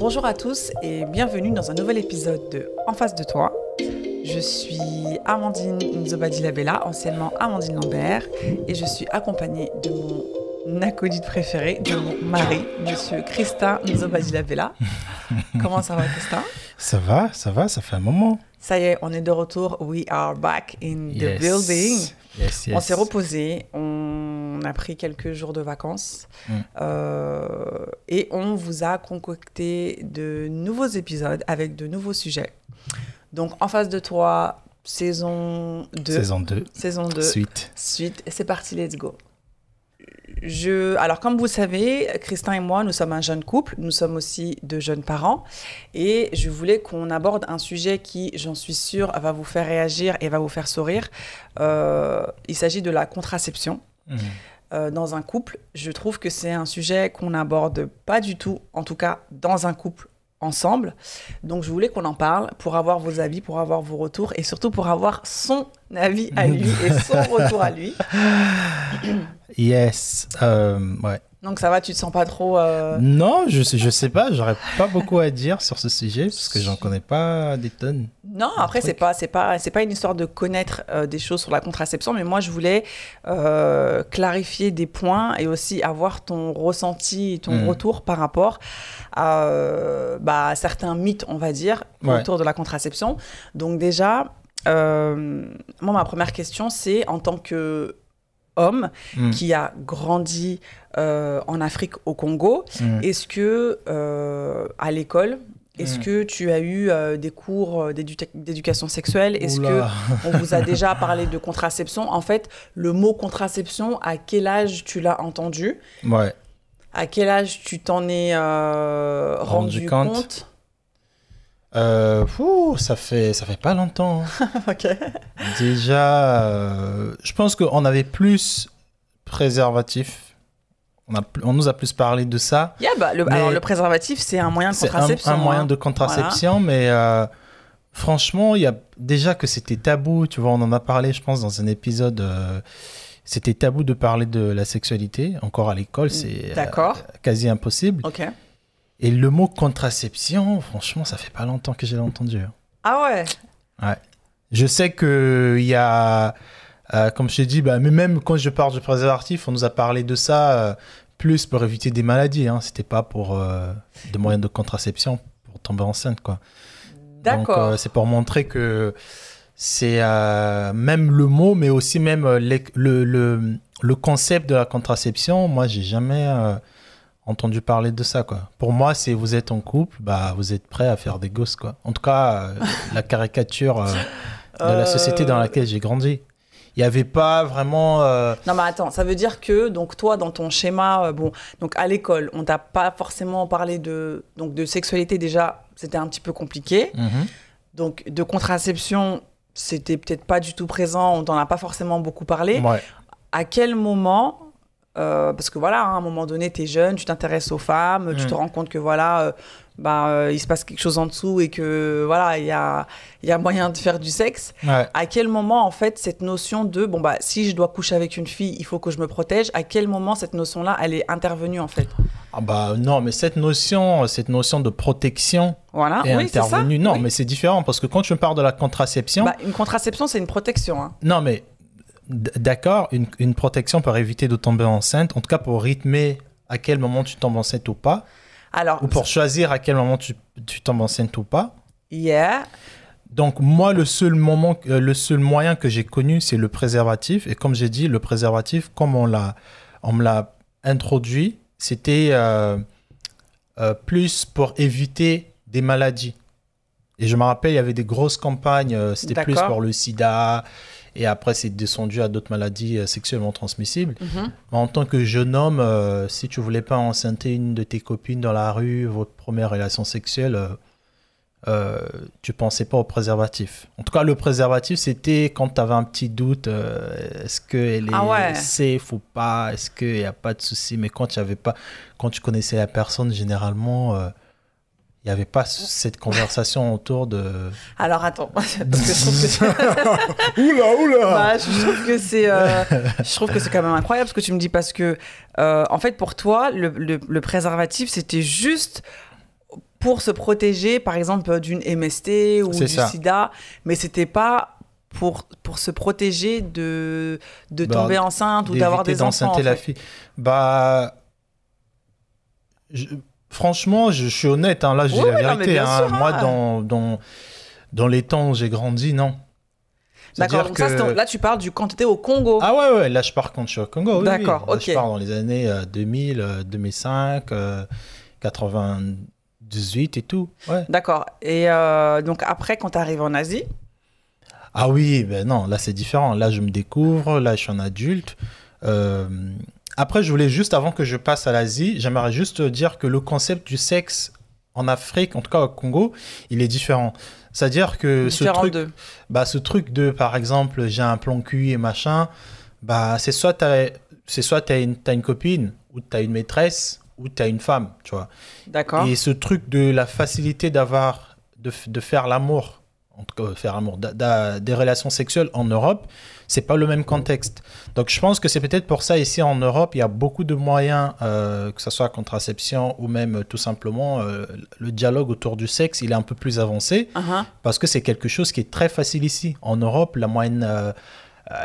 Bonjour à tous et bienvenue dans un nouvel épisode de En face de toi. Je suis Amandine Nzobadilabella, anciennement Amandine Lambert, et je suis accompagnée de mon acolyte préféré, de mon mari, monsieur Christin Nzobadilabella. Comment ça va, Christin? Ça va, ça va, ça fait un moment. Ça y est, on est de retour. We are back in the Yes. building. Yes, yes. On s'est reposé, on a pris quelques jours de vacances Mm. euh, et on vous a concocté de nouveaux épisodes avec de nouveaux sujets. Donc en face de toi, saison 2. Saison 2, Saison 2. suite. Suite, c'est parti, let's go. Je, alors, comme vous le savez, Christin et moi, nous sommes un jeune couple, nous sommes aussi de jeunes parents, et je voulais qu'on aborde un sujet qui, j'en suis sûre, va vous faire réagir et va vous faire sourire. Euh, il s'agit de la contraception Mhm. Euh, dans un couple. Je trouve que c'est un sujet qu'on n'aborde pas du tout, en tout cas dans un couple ensemble. Donc je voulais qu'on en parle pour avoir vos avis, pour avoir vos retours et surtout pour avoir son avis à lui et son retour à lui. Yes. euh, ouais. Donc ça va, tu te sens pas trop... euh, Non, je sais, je sais pas, j'aurais pas beaucoup à dire sur ce sujet parce que j'en connais pas des tonnes. Non, après c'est pas c'est pas c'est pas une histoire de connaître euh, des choses sur la contraception, mais moi je voulais euh, clarifier des points et aussi avoir ton ressenti, ton Mhm. retour par rapport à bah, certains mythes, on va dire, Ouais. autour de la contraception. Donc déjà, moi ma première question c'est en tant que homme Mm. qui a grandi euh, en Afrique au Congo, Mm. est-ce que euh, à l'école, est-ce Mm. que tu as eu euh, des cours d'édu- d'éducation sexuelle? Est-ce que on vous a déjà parlé de contraception? En fait, le mot contraception, à quel âge tu l'as entendu? Ouais. À quel âge tu t'en es rendu, Rendu compte? compte, Euh, fou, ça fait ça fait pas longtemps. hein. Ok. Déjà, euh, je pense qu'on avait plus préservatif. On, a, pl- on nous a plus parlé de ça. Yeah, bah, le, alors, le préservatif, c'est un moyen de C'est un, contraception. un moyen hein. de contraception, mais euh, franchement, il y a déjà que c'était tabou. Tu vois, on en a parlé, je pense, dans un épisode. euh, c'était tabou de parler de la sexualité. Encore à l'école, c'est euh, D'accord. quasi impossible. Ok. Et le mot contraception, franchement, ça fait pas longtemps que je l'ai entendu. hein. Ah ouais? Je sais que il y a, euh, comme je t'ai dit, bah, mais même quand je parle du préservatif, on nous a parlé de ça euh, plus pour éviter des maladies. Hein. C'était pas pour euh, des moyens de contraception pour tomber enceinte, quoi. Donc, D'accord. euh, c'est pour montrer que c'est même le mot, mais aussi même les- le, le, le concept de la contraception. Moi, j'ai jamais entendu parler de ça, quoi. Pour moi, c'est vous êtes en couple, bah, vous êtes prêt à faire des gosses, quoi. En tout cas, euh, la caricature euh, de la société dans Euh, laquelle j'ai grandi. Il n'y avait pas vraiment. euh, Non mais attends, ça veut dire que donc toi dans ton schéma euh, bon donc à l'école on t'a pas forcément parlé de donc de sexualité déjà c'était un petit peu compliqué mhm. donc de contraception c'était peut-être pas du tout présent on t'en a pas forcément beaucoup parlé Ouais. à quel moment euh, parce que voilà, hein, à un moment donné, tu es jeune, tu t'intéresses aux femmes, tu Mm. te rends compte que voilà, euh, bah, euh, il se passe quelque chose en dessous et que voilà, il y a, y a moyen de faire du sexe. Ouais. À quel moment, en fait, cette notion de bon, bah, si je dois coucher avec une fille, il faut que je me protège, à quel moment cette notion-là, elle est intervenue, en fait? Ah bah non, mais cette notion, cette notion de protection Voilà, est oui, c'est ça. intervenue. Non, Oui. mais c'est différent parce que quand je parle de la contraception, Bah, une contraception, c'est une protection. hein. non mais d'accord, une, une protection pour éviter de tomber enceinte, en tout cas pour rythmer à quel moment tu tombes enceinte ou pas, Alors, ou pour choisir à quel moment tu, tu tombes enceinte ou pas. yeah, Donc moi, le seul moment, le seul moyen que j'ai connu, c'est le préservatif. Et comme j'ai dit, le préservatif, comme on l'a, on me l'a introduit, c'était euh, euh, plus pour éviter des maladies. Et je me rappelle, il y avait des grosses campagnes. euh, c'était plus pour le SIDA. Et après, c'est descendu à d'autres maladies euh, sexuellement transmissibles. Mhm. Mais en tant que jeune homme, euh, si tu voulais pas enceinter une de tes copines dans la rue, votre première relation sexuelle, euh, euh, tu pensais pas au préservatif. En tout cas, le préservatif, c'était quand tu avais un petit doute, est-ce qu'elle est Ah ouais. safe ou pas, est-ce qu'il n'y a pas de souci. Mais quand tu avais pas, quand tu connaissais la personne, généralement, il n'y avait pas cette conversation autour de. Alors attends, parce que je trouve que c'est- Oula, oula Bah, je trouve que c'est, euh, je trouve que c'est quand même incroyable ce que tu me dis parce que, euh, en fait, pour toi, le, le- le préservatif, c'était juste pour se protéger, par exemple, d'une MST ou du ça. sida, mais c'était pas pour, pour se protéger de, de Bah, tomber enceinte ou d'avoir des enfants. d'enceinte en la fait. fille. Bah, je- franchement, je, je suis honnête. hein, là, je dis Oui, la non, vérité. hein. sûr, Moi, hein. dans, dans, dans les temps où j'ai grandi, non. D'accord, donc ça, que- c'est- là tu parles du quand tu étais au Congo. Ah ouais, ouais, là je pars quand je suis au Congo. oui, D'accord, oui. Ok. Je pars dans les années euh, 2000, euh, 2005, euh, 98 et tout. Ouais. D'accord. Et euh, donc après, quand tu arrives en Asie, Ah oui, ben non, là c'est différent. Là je me découvre, là je suis un adulte. Après, je voulais juste, avant que je passe à l'Asie, j'aimerais juste dire que le concept du sexe en Afrique, en tout cas au Congo, il est différent. C'est-à-dire que ce truc, de. bah, ce truc de, par exemple, j'ai un plan cul et machin, bah, c'est soit t'as, c'est soit t'as une, copine, ou t'as une maîtresse, ou t'as une femme, tu vois. D'accord. Et ce truc de la facilité d'avoir, de, de faire l'amour, en tout cas, faire d'a- d'a- des relations sexuelles en Europe, c'est pas le même contexte. Donc je pense que c'est peut-être pour ça ici en Europe, il y a beaucoup de moyens, euh, que ce soit contraception ou même euh, tout simplement euh, le dialogue autour du sexe, il est un peu plus avancé Uh-huh. parce que c'est quelque chose qui est très facile ici. En Europe, la moyenne, euh,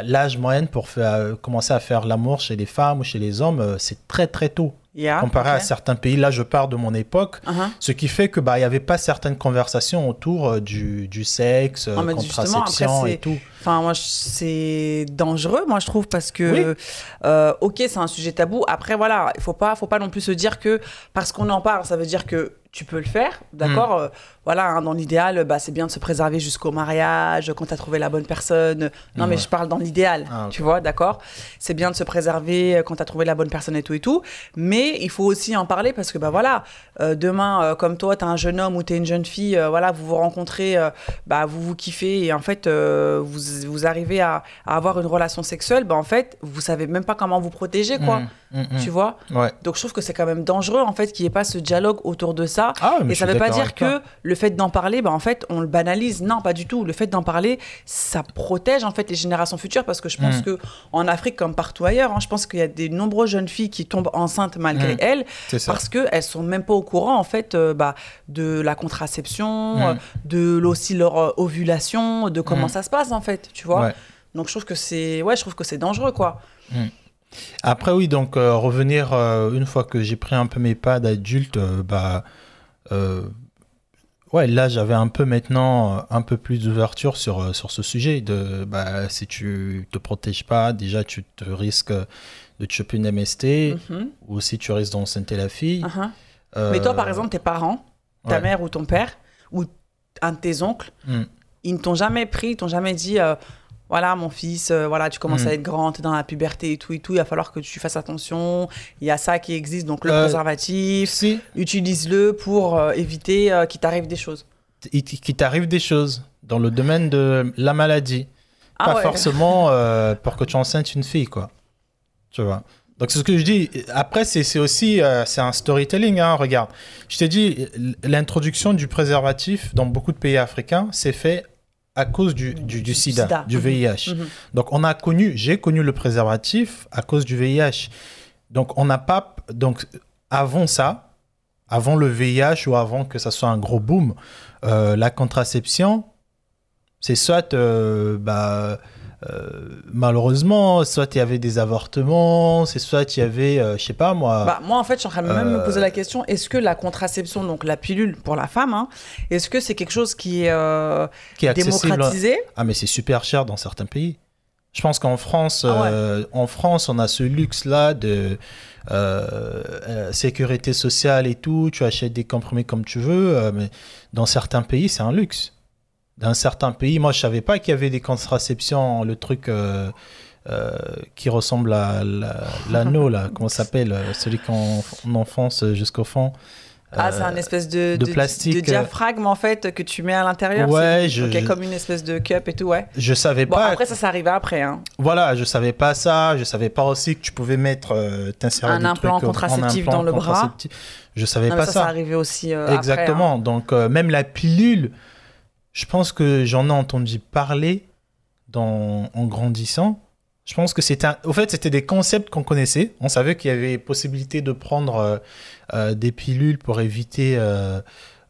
l'âge moyen pour faire, commencer à faire l'amour chez les femmes ou chez les hommes, c'est très très tôt. Yeah, Comparé à certains pays, là je pars de mon époque, Uh-huh. ce qui fait que bah il y avait pas certaines conversations autour euh, du, du sexe, Ah, après, contraception et tout. Enfin, moi, c'est dangereux, moi, je trouve, parce que, euh, ok, c'est un sujet tabou. Après, voilà, il faut pas, faut pas non plus se dire que parce qu'on en parle, ça veut dire que tu peux le faire, d'accord Mm. Euh, Voilà, hein, dans l'idéal, bah, c'est bien de se préserver jusqu'au mariage, quand tu as trouvé la bonne personne. Non, mais Ouais. je parle dans l'idéal, Ah, tu vois, d'accord C'est bien de se préserver euh, quand tu as trouvé la bonne personne et tout et tout. Mais il faut aussi en parler parce que, bah voilà, euh, demain, euh, comme toi, tu es un jeune homme ou tu es une jeune fille, voilà, vous vous rencontrez, bah, vous vous kiffez et en fait, vous, vous arrivez à, à avoir une relation sexuelle, bah, en fait, vous savez même pas comment vous protéger, quoi. Mm, mm, mm. Tu vois? Ouais. Donc, je trouve que c'est quand même dangereux, en fait, qu'il n'y ait pas ce dialogue autour de ça. Ah, mais Et ça suis veut pas dire que le fait d'en parler, bah, en fait, on le banalise. Non, pas du tout. Le fait d'en parler, ça protège en fait les générations futures parce que je pense Mm. que en Afrique comme partout ailleurs, hein, je pense qu'il y a des nombreuses jeunes filles qui tombent enceintes malgré Mm. elles ça. parce qu'elles sont même pas au courant en fait euh, bah, de la contraception, Mm. euh, de aussi leur euh, ovulation, de comment Mm. ça se passe en fait, tu vois. Ouais. Donc je trouve que c'est ouais, je trouve que c'est dangereux quoi. Après, oui, donc euh, revenir, euh, une fois que j'ai pris un peu mes pas d'adulte, bah, ouais, là, j'avais un peu maintenant, euh, un peu plus d'ouverture sur, euh, sur ce sujet. De, bah, si tu te protèges pas, déjà, tu te risques de te choper une MST, Mhm, ou si tu risques d'enceinte la fille. Euh, Mais toi par exemple, tes parents, ta ouais. mère ou ton père ou un de tes oncles, Mm. ils ne t'ont jamais pris, ils t'ont jamais dit euh, voilà mon fils, euh, voilà tu commences Mm. à être grand, tu es dans la puberté et tout et tout, il va falloir que tu fasses attention, il y a ça qui existe donc le Euh, préservatif, Si, utilise-le pour euh, éviter euh, qu'il t'arrive des choses. qu'il t'arrive des choses dans le domaine de la maladie. Ah pas ouais. forcément euh, pour que tu enceintes une fille, quoi. Tu vois. Donc c'est ce que je dis. Après, c'est aussi euh, c'est un storytelling. Hein, regarde, je t'ai dit, l'introduction du préservatif dans beaucoup de pays africains, c'est fait à cause du, du, sida, sida. du Mhm. VIH. Mhm. Donc on a connu, j'ai connu le préservatif à cause du VIH. Donc on n'a pas, donc avant ça, avant le VIH ou avant que ça soit un gros boom, euh, la contraception, c'est soit, euh, bah, euh, malheureusement, soit il y avait des avortements, c'est soit il y avait, euh, je sais pas moi. Bah, moi, en fait, je suis en train de même me Euh, poser la question est-ce que la contraception, donc la pilule pour la femme, hein, est-ce que c'est quelque chose qui est euh, qui est accessible. démocratisé Ah, mais c'est super cher dans certains pays. Je pense qu'en France, Ah ouais. euh, en France, on a ce luxe-là de euh, euh, sécurité sociale et tout. Tu achètes des comprimés comme tu veux, euh, mais dans certains pays, c'est un luxe. Dans certains pays, moi, je savais pas qu'il y avait des contraceptions, le truc euh, euh, qui ressemble à la- l'anneau, là. Comment s'appelle euh, Celui qu'on on enfonce jusqu'au fond. Ah, c'est un espèce de, de plastique, de diaphragme, en fait, que tu mets à l'intérieur Ouais, je- ok, je- comme une espèce de cup et tout, ouais. Je savais Bon, pas. après, ça, ça arrivait après, hein. Voilà, je savais pas ça. Je savais pas aussi que tu pouvais mettre, euh, Un implant en contraceptif implant dans le bras. Je savais Non, pas ça, ça. ça arrivait aussi euh, après, Exactement. hein. Donc euh, même la pilule, je pense que j'en ai entendu parler dans, en grandissant. Je pense que c'était, au fait, c'était des concepts qu'on connaissait. On savait qu'il y avait possibilité de prendre euh, euh, des pilules pour éviter euh,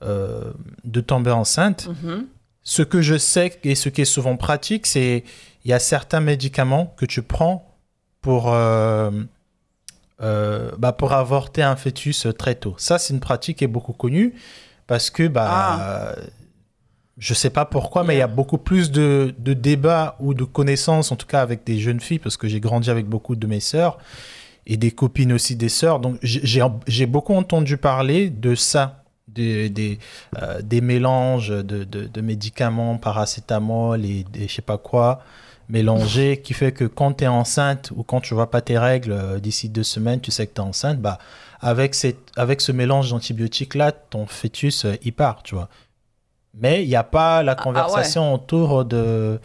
de tomber enceinte. Mhm. Ce que je sais et ce qui est souvent pratique, c'est il y a certains médicaments que tu prends pour, bah, pour avorter un fœtus très tôt. Ça, c'est une pratique qui est beaucoup connue parce que bah, Ah. Je sais pas pourquoi, mais il y a beaucoup plus de, de débats ou de connaissances, en tout cas avec des jeunes filles, parce que j'ai grandi avec beaucoup de mes sœurs et des copines aussi des sœurs. Donc j'ai- beaucoup entendu parler de ça, des, des, euh, des mélanges de, de, de médicaments, paracétamol et des je sais pas quoi mélangés, qui fait que quand tu es enceinte ou quand tu vois pas tes règles euh, d'ici deux semaines, tu sais que tu es enceinte, bah, avec, cette, avec ce mélange d'antibiotiques-là, ton fœtus, euh, il part, tu vois. Mais il n'y a pas la ah ouais. conversation autour de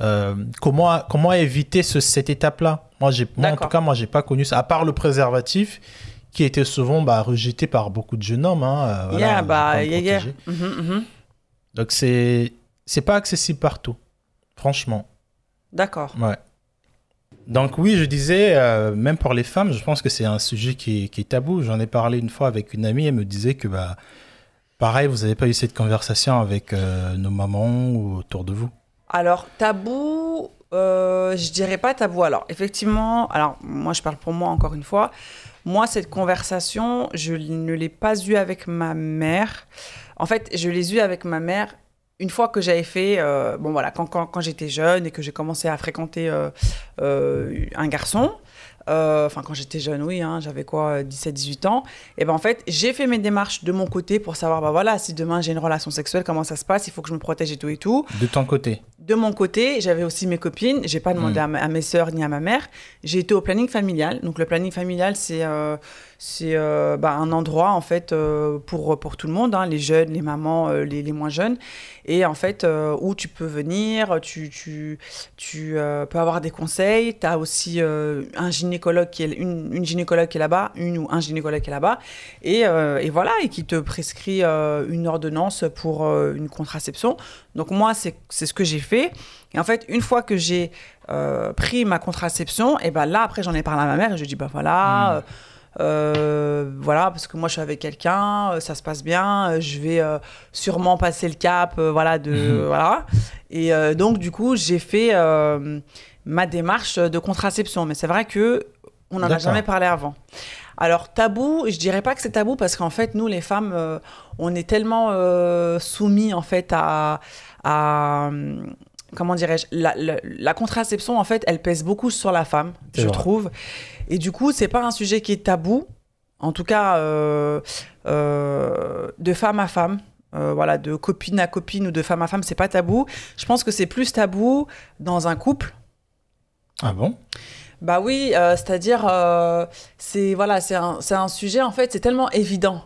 euh, comment, comment éviter ce- cette étape-là. Moi, j'ai, moi, en tout cas, moi, j'ai pas connu ça, à part le préservatif, qui était souvent bah, rejeté par beaucoup de jeunes hommes. Hein, euh, voilà, Yeah, bah, yeah. Mhm, mhm. Donc, c'est, c'est pas accessible partout, franchement. D'accord. Ouais. Donc oui, je disais, euh, même pour les femmes, je pense que c'est un sujet qui est, qui est tabou. J'en ai parlé une fois avec une amie, elle me disait que, bah, pareil, vous n'avez pas eu cette conversation avec euh, nos mamans ou autour de vous? Alors, tabou, euh, je dirais pas tabou. Alors, effectivement, alors moi, je parle pour moi encore une fois. Moi, cette conversation, je ne l'ai pas eue avec ma mère. En fait, je l'ai eue avec ma mère une fois que j'avais fait, euh, bon voilà, quand, quand, j'étais jeune et que j'ai commencé à fréquenter euh, un garçon. Euh, Enfin, quand j'étais jeune, oui, hein, j'avais quoi, 17-18 ans. Et ben en fait, j'ai fait mes démarches de mon côté pour savoir, bah voilà, si demain j'ai une relation sexuelle, comment ça se passe, il faut que je me protège et tout et tout. De ton côté. De mon côté, j'avais aussi mes copines. J'ai pas demandé Mm. à, ma- à mes sœurs ni à ma mère. J'ai été au planning familial. Donc le planning familial, c'est euh, c'est euh, bah, un endroit en fait euh, pour pour tout le monde, hein, les jeunes, les mamans, euh, les, les moins jeunes, et en fait où tu peux venir, tu tu tu peux avoir des conseils. Tu as aussi un gynécologue qui est une, une gynécologue qui est là-bas, une ou un gynécologue qui est là-bas, et, et voilà, et qui te prescrit une ordonnance pour une contraception. Donc moi, c'est ce que j'ai fait. Et en fait, une fois que j'ai euh, pris ma contraception, et ben là, après, j'en ai parlé à ma mère et je lui ai dit, bah voilà, euh, euh, voilà, parce que moi, je suis avec quelqu'un, euh, ça se passe bien, euh, je vais euh, sûrement passer le cap, euh, voilà, de Mhm. voilà. Et donc, du coup, j'ai fait ma démarche de contraception. Mais c'est vrai que on n'en a jamais parlé avant. Alors tabou, je dirais pas que c'est tabou parce qu'en fait nous les femmes, on est tellement soumis en fait à, à, comment dirais-je, la, la- la contraception en fait, elle pèse beaucoup sur la femme, je vrai. trouve. Et du coup c'est pas un sujet qui est tabou, en tout cas euh, euh, de femme à femme. euh, voilà, de copine à copine ou de femme à femme, c'est pas tabou. Je pense que c'est plus tabou dans un couple. Ah bon? Bah oui, c'est-à-dire, c'est voilà, c'est un, un sujet, en fait, c'est tellement évident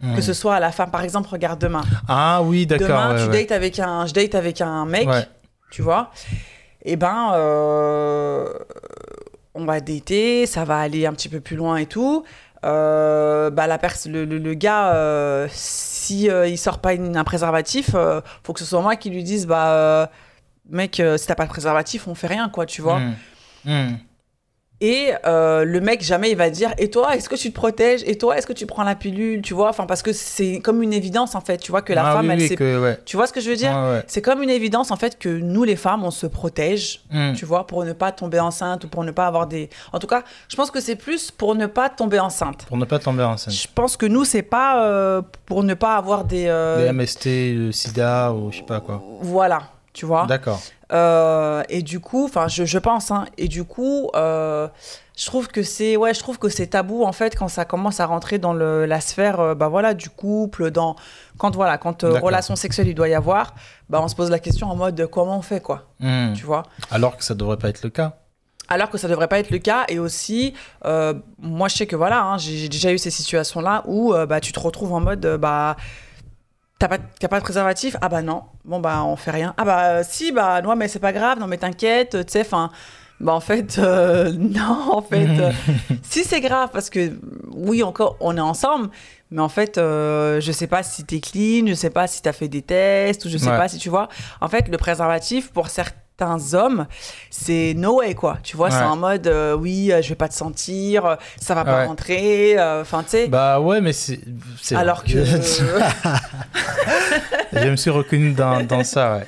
que Hmm. ce soit à la femme. Par exemple, regarde demain. Ah oui, d'accord. Demain, ouais, tu ouais. dates avec un, je date avec un mec, Ouais. Tu vois. Et ben, euh, on va dater, ça va aller un petit peu plus loin et tout. Euh, bah la le, le- gars, euh, si euh, il sort pas une- un préservatif, faut que ce soit moi qui lui dise, bah mec, si t'as pas de préservatif, on fait rien, quoi, tu vois. Hmm. Hmm. Et euh, le mec, jamais il va dire Et toi, est-ce que tu te protèges? Et toi, est-ce que tu prends la pilule? Tu vois, enfin, parce que c'est comme une évidence, en fait. Tu vois que la Ah femme, oui, elle oui, sait. que, ouais. Tu vois ce que je veux dire ouais. C'est comme une évidence, en fait, que nous, les femmes, on se protège, Hmm. tu vois, pour ne pas tomber enceinte ou pour ne pas avoir des. En tout cas, je pense que c'est plus pour ne pas tomber enceinte. Pour ne pas tomber enceinte. Je pense que nous, c'est pas euh, pour ne pas avoir des. euh, Des MST, le sida ou je sais pas quoi. Voilà, tu vois. D'accord. Euh, et du coup, enfin, je, je pense, hein, et du coup, euh, je trouve que c'est, ouais, je trouve que c'est tabou en fait quand ça commence à rentrer dans le, la sphère, euh, bah voilà, du couple, dans quand voilà, quand relation sexuelle il doit y avoir, bah on se pose la question en mode comment on fait quoi, Hmm. tu vois. Alors que ça devrait pas être le cas. Alors que ça devrait pas être le cas. Et aussi, euh, moi, je sais que voilà, hein, j'ai j'ai déjà eu ces situations-là où euh, bah, tu te retrouves en mode, euh, bah, t'as pas, t'as pas de préservatif? Ah bah non. Bon, bah, on fait rien. Ah bah euh, si, bah, non, mais c'est pas grave, non, mais t'inquiète, tu sais, enfin. Bah en fait, euh, non, en fait, euh, si c'est grave, parce que oui, encore, on est ensemble, mais en fait, je sais pas si t'es clean, je sais pas si t'as fait des tests, ou je sais Ouais. pas si tu vois. En fait, le préservatif, pour certains certains hommes, c'est no way, quoi. Tu vois, c'est en mode, euh, oui, euh, je vais pas te sentir, euh, ça va pas Ouais. rentrer. Enfin, tu sais. Bah ouais, mais c'est. alors vrai. que. Je me suis reconnu dans, dans ça, ouais.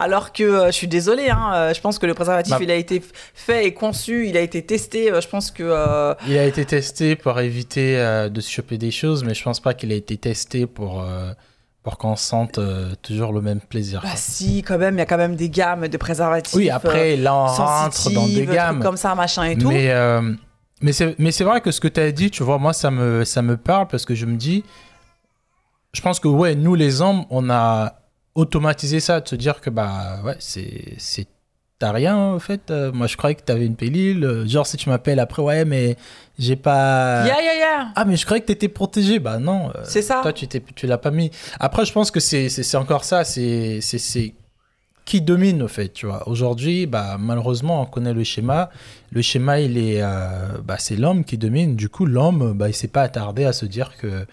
Alors que euh, je suis désolée, hein, euh, je pense que le préservatif, Bah. il a été fait et conçu, il a été testé. euh, je pense que. Il a été testé pour éviter de se choper des choses, mais je pense pas qu'il a été testé pour, pour qu'on sente euh, toujours le même plaisir. bah quoi. si, quand même, il y a quand même des gammes de préservatifs. oui, après, là, on euh, rentre dans des gammes. comme ça, machin et tout. Mais, euh, mais c'est vrai que ce que tu as dit, tu vois, moi, ça me, ça me parle parce que je me dis, je pense que, ouais, nous, les hommes, on a automatisé ça, de se dire que, bah, ouais, c'est. T'as rien, en fait. Euh, moi, je croyais que t'avais une pilule. Euh, Genre, si tu m'appelles après, ouais, mais j'ai pas. Ya, ya, ya. Ah, mais je croyais que t'étais protégé. Bah, non. euh, C'est ça. Toi, tu t'es- tu l'as pas mis. Après, je pense que c'est c'est- encore ça. C'est c'est- c'est qui domine, au fait, tu vois. Aujourd'hui, bah, malheureusement, on connaît le schéma. Le schéma, il est, euh, bah, c'est l'homme qui domine. Du coup, l'homme, bah, il s'est pas attardé à se dire que.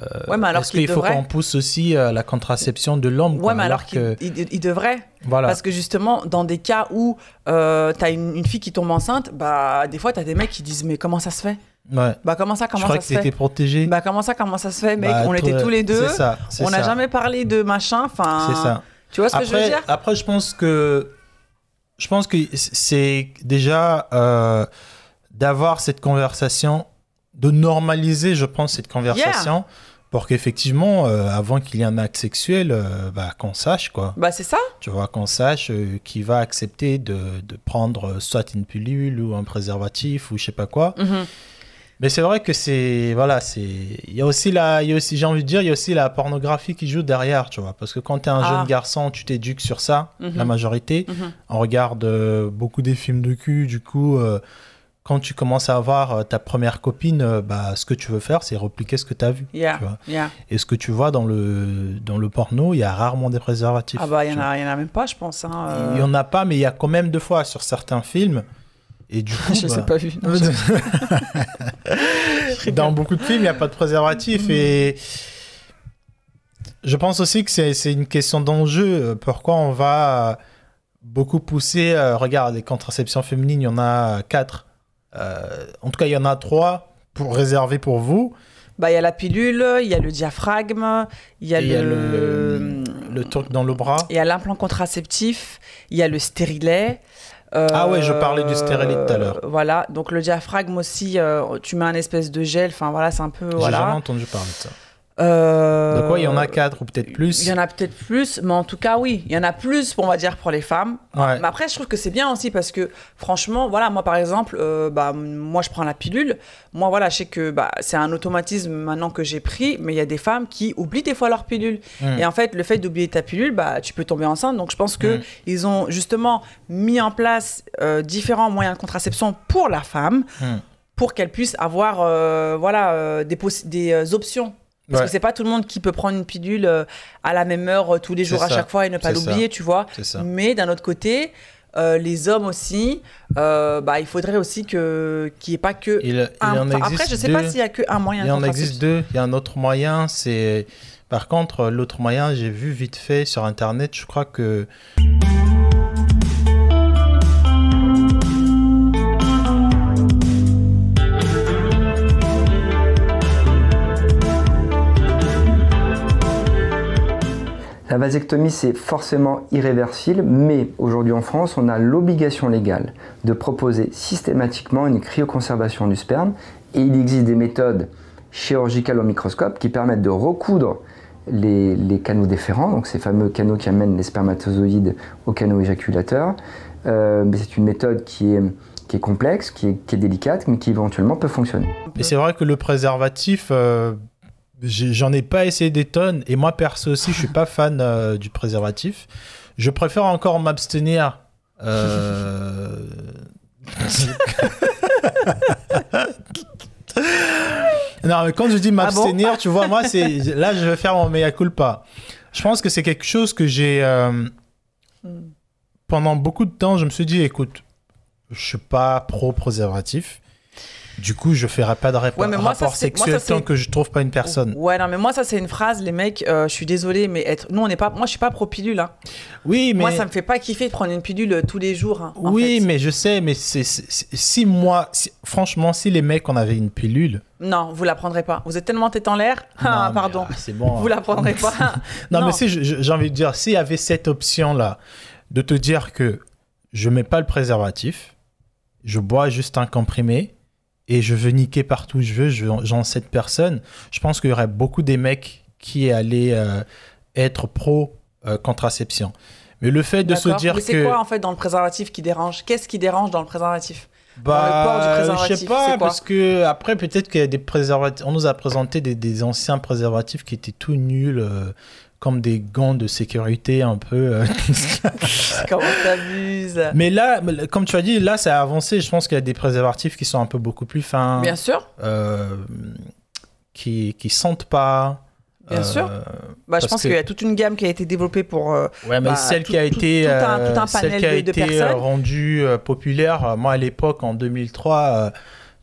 Euh, Ouais, mais alors Est-ce qu'il qu'il faut devrait. qu'on pousse aussi euh, la contraception de l'homme Ouais, quoi, mais alors qu'il que, il- il devrait. voilà. Parce que justement, dans des cas où euh, t'as une, une fille qui tombe enceinte, bah des fois t'as des mecs qui disent mais comment ça se fait? Ouais. Bah comment ça, Je comment crois ça que se fait? protégé. Bah comment ça, comment ça se fait, mec Bah, On était toi, tous les deux. C'est ça. c'est On n'a jamais parlé de machin. Enfin, C'est ça. Tu vois ce que je veux dire? après, je pense que je pense que c'est déjà euh, d'avoir cette conversation, de normaliser, je pense, cette conversation pour qu'effectivement, euh, avant qu'il y ait un acte sexuel, euh, bah, qu'on sache quoi. Bah c'est ça. Tu vois, qu'on sache euh, qui va accepter de, de prendre euh, soit une pilule ou un préservatif ou je sais pas quoi. Mhm. Mais c'est vrai que c'est voilà, c'est il y a aussi la il y a aussi j'ai envie de dire il y a aussi la pornographie qui joue derrière, tu vois, parce que quand tu es un Ah. jeune garçon, tu t'éduques sur ça, la majorité. Mhm. On regarde beaucoup des films de cul, du coup quand tu commences à avoir euh, ta première copine, euh, bah ce que tu veux faire, c'est repliquer ce que tu as vu. Yeah, Tu vois. yeah. Et ce que tu vois dans le dans le porno, il y a rarement des préservatifs. Ah bah il y tu en a, en même pas, je pense. Hein, euh. Il y en a pas mais il y a quand même deux fois sur certains films et du coup je bah, sais pas vu. Non, je- Dans beaucoup de films, il n'y a pas de préservatif. Et je pense aussi que c'est une question d'enjeu. Pourquoi on va beaucoup pousser. euh, regarde, les contraceptions féminines, il y en a quatre. Euh, en tout cas, il y en a trois pour réserver pour vous. Bah il y a la pilule, il y a le diaphragme, il y a il y a le, le, le truc dans le bras. il y a l'implant contraceptif, il y a le stérilet. euh, Ah ouais, je parlais du stérilet tout à l'heure. Voilà, donc le diaphragme aussi, euh, tu mets un espèce de gel, enfin voilà, c'est un peu. J'ai jamais Voilà. entendu parler de ça. Euh, Donc, ouais, il y en a quatre ou peut-être plus. Il y en a peut-être plus, mais en tout cas, oui, il y en a plus, on va dire, pour les femmes. Ouais. Mais après, je trouve que c'est bien aussi parce que, franchement, voilà, moi, par exemple, euh, bah, moi, je prends la pilule. Moi, voilà, je sais que bah, c'est un automatisme maintenant que j'ai pris, mais il y a des femmes qui oublient des fois leur pilule. Mm. Et en fait, le fait d'oublier ta pilule, bah, tu peux tomber enceinte. Donc, je pense que Mm. ils ont justement mis en place euh, différents moyens de contraception pour la femme, Mm. pour qu'elle puisse avoir, voilà, des, options. Parce Ouais. que c'est pas tout le monde qui peut prendre une pilule euh, à la même heure euh, tous les jours à chaque fois et ne pas l'oublier, tu vois. Mais d'un autre côté, euh, les hommes aussi, euh, bah, il faudrait aussi que qu'il n'y ait pas que Il, il un. en enfin, existe après, je sais deux. pas s'il y a que un moyen. Il de en existe deux. Il y a un autre moyen, c'est. Par contre, l'autre moyen, j'ai vu vite fait sur internet, je crois que. La vasectomie, c'est forcément irréversible, mais aujourd'hui en France, on a l'obligation légale de proposer systématiquement une cryoconservation du sperme et il existe des méthodes chirurgicales au microscope qui permettent de recoudre les, canaux déférents, donc ces fameux canaux qui amènent les spermatozoïdes au canaux éjaculateur. Euh, c'est une méthode qui est, complexe, qui est, délicate, mais qui éventuellement peut fonctionner. Mais c'est vrai que le préservatif, euh, j'en ai pas essayé des tonnes. Et moi, perso aussi, je suis pas fan euh, du préservatif. Je préfère encore m'abstenir. euh, non, mais quand je dis m'abstenir, tu vois, moi, c'est là, je vais faire mon mea culpa. Je pense que c'est quelque chose que j'ai. euh, Hmm. pendant beaucoup de temps, je me suis dit, écoute, je suis pas pro préservatif. Du coup, je ferai pas de rap- Ouais, mais moi, ça, rapport c'est- moi, sexuel ça, tant que je trouve pas une personne. Ouais, non, mais moi, ça, c'est une phrase, les mecs, euh, je suis désolée, mais être. Nous, on n'est pas. Moi, je suis pas pro-pilule. Hein. Oui, mais Moi, ça me fait pas kiffer de prendre une pilule euh, tous les jours. hein, en oui, fait. mais je sais, mais c'est si moi, si- franchement, si les mecs on avait une pilule, Non, vous la prendrez pas. Vous êtes tellement tête en l'air. Ah, pardon. ah, c'est bon. Vous la prendrez pas. Non, Non. mais si j'ai envie de dire, s'il y avait cette option-là de te dire que je mets pas le préservatif, je bois juste un comprimé et je veux niquer partout où je veux, je j'en cette personne, je pense qu'il y aurait beaucoup des mecs qui allaient euh, être pro euh, contraception. Mais le fait de se dire Mais c'est que quoi, en fait, dans le préservatif qui dérange? Qu'est-ce qui dérange dans le préservatif? Bah, le port du je sais pas, c'est parce que après peut-être qu'il y a des préservatifs. On nous a présenté des, des anciens préservatifs qui étaient tout nuls, euh, comme des gants de sécurité un peu. euh. Comment t'abuses Mais là, comme tu as dit, là, ça a avancé. Je pense qu'il y a des préservatifs qui sont un peu beaucoup plus fins, Bien sûr. euh, qui qui sentent pas. Bien euh, sûr. Bah, je pense qu'il y a toute une gamme qui a été développée pour. euh, Ouais, mais Bah, celle tout- qui a été, tout un- tout un celle qui a de- de été personnes. rendue euh, populaire, moi à l'époque en 2003, euh,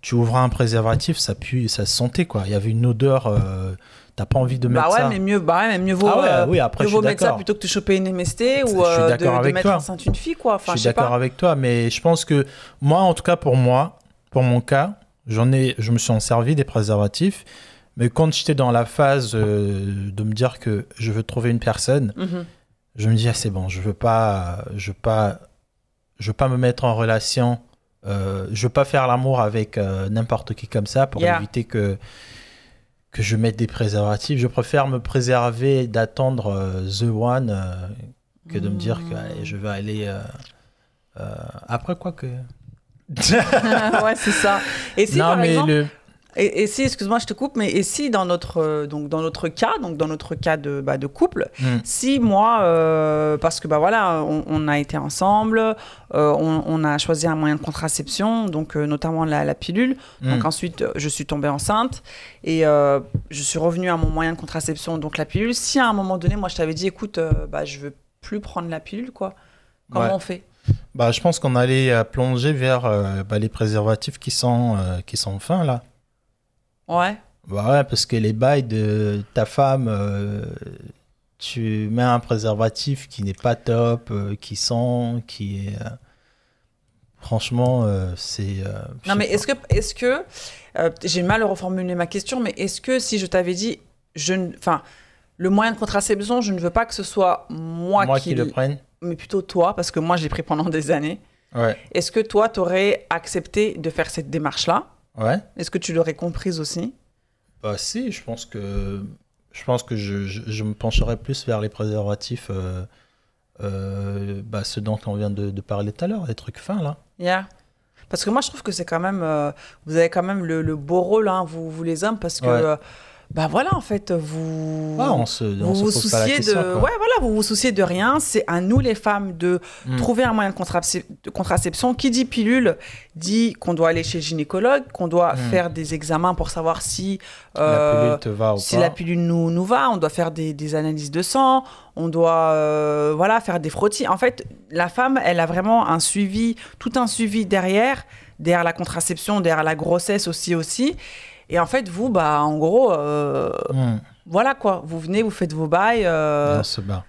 tu ouvrais un préservatif, ça pue, ça se sentait quoi. Il y avait une odeur, t'as pas envie de mettre Bah ouais, ça. mais mieux, bah ouais, mais mieux vaut, Ah ouais, euh, oui, après mieux vaut mettre ça plutôt que de choper une MST ou euh, de, mettre enceinte une fille, quoi. Enfin, je suis d'accord avec toi, mais je pense que moi, en tout cas pour moi, pour mon cas, j'en ai, je me suis en servi des préservatifs, mais quand j'étais dans la phase euh, de me dire que je veux trouver une personne, Mhm. je me dis ah, c'est bon, je veux pas, je veux pas, je veux pas me mettre en relation, euh, je veux pas faire l'amour avec n'importe qui comme ça pour Yeah. éviter que que je mette des préservatifs. Je préfère me préserver d'attendre euh, the one euh, que de me dire que allez, je vais aller euh, après quoi que. ouais, c'est ça. Et si, non par mais exemple, le et, et si, excuse-moi, je te coupe, mais et si dans notre, euh, donc dans notre cas, donc dans notre cas de, bah, de couple, Hmm. si moi, euh, parce que bah voilà, on, on a été ensemble, euh, on, on a choisi un moyen de contraception, donc euh, notamment la, la pilule. Donc Hmm. ensuite, je suis tombée enceinte et je suis revenue à mon moyen de contraception, donc la pilule. Si à un moment donné, moi, je t'avais dit, écoute, bah, je veux plus prendre la pilule, quoi. Comment Ouais. on fait? Bah, je pense qu'on allait plonger vers euh, bah, les préservatifs qui sont, euh, qui sont fins, là. Ouais. Bah ouais, parce que les bails de ta femme, euh, tu mets un préservatif qui n'est pas top, euh, qui sent, qui est... euh, franchement, c'est... Non, mais est-ce que, est-ce que euh, j'ai mal reformulé ma question, mais est-ce que si je t'avais dit, je, enfin, le moyen de contraception, je ne veux pas que ce soit moi, Moi qui, qui le prenne mais plutôt toi, parce que moi, j'ai pris pendant des années. Ouais. Est-ce que toi, tu aurais accepté de faire cette démarche-là? Ouais. Est-ce que tu l'aurais comprise aussi? Bah si, je pense que je pense que je, je, je me pencherais plus vers les préservatifs, euh, euh, bah, ceux dont on vient de, de parler tout à l'heure, les trucs fins là. Yeah. Parce que moi, je trouve que c'est quand même, euh, vous avez quand même le, le beau rôle, hein, vous, vous les hommes, parce que, Ouais. Euh, bah voilà, en fait, vous, Ah, on se, on vous se vous souciez de, quoi. ouais, voilà, vous vous souciez de rien. C'est à nous les femmes de Mm. trouver un moyen de, contracep- de contraception. Qui dit pilule dit qu'on doit aller chez le gynécologue, qu'on doit Mm. faire des examens pour savoir si La euh, pilule te va ou si pas. la pilule nous, nous va, on doit faire des, des analyses de sang, on doit euh, voilà, faire des frottis. En fait, la femme, elle a vraiment un suivi, tout un suivi derrière, derrière la contraception, derrière la grossesse aussi aussi. Et en fait, vous, bah, en gros, euh, Mm. voilà quoi, vous venez, vous faites vos bails, euh, On se bat.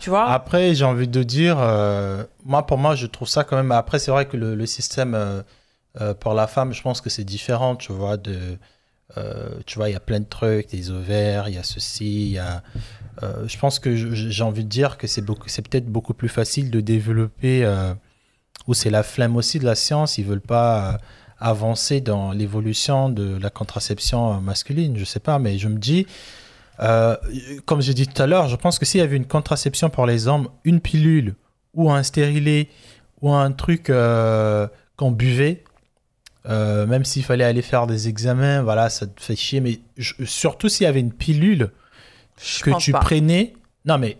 tu vois. Après, j'ai envie de dire, euh, moi, pour moi, je trouve ça quand même. Après, c'est vrai que le, le système euh, pour la femme, je pense que c'est différent, tu vois. De, tu vois, il y a plein de trucs, des ovaires, il y a ceci, il y a. je pense que j'ai envie de dire que c'est peut-être beaucoup plus facile de développer. ou c'est la flemme aussi de la science. Ils veulent pas avancer dans l'évolution de la contraception euh, masculine. Je sais pas, mais je me dis. Euh, comme j'ai dit tout à l'heure, je pense que s'il y avait une contraception pour les hommes, une pilule ou un stérilet ou un truc euh, qu'on buvait, euh, même s'il fallait aller faire des examens, voilà, ça te fait chier. Mais je- surtout s'il y avait une pilule Je que tu pas. prenais. Non, mais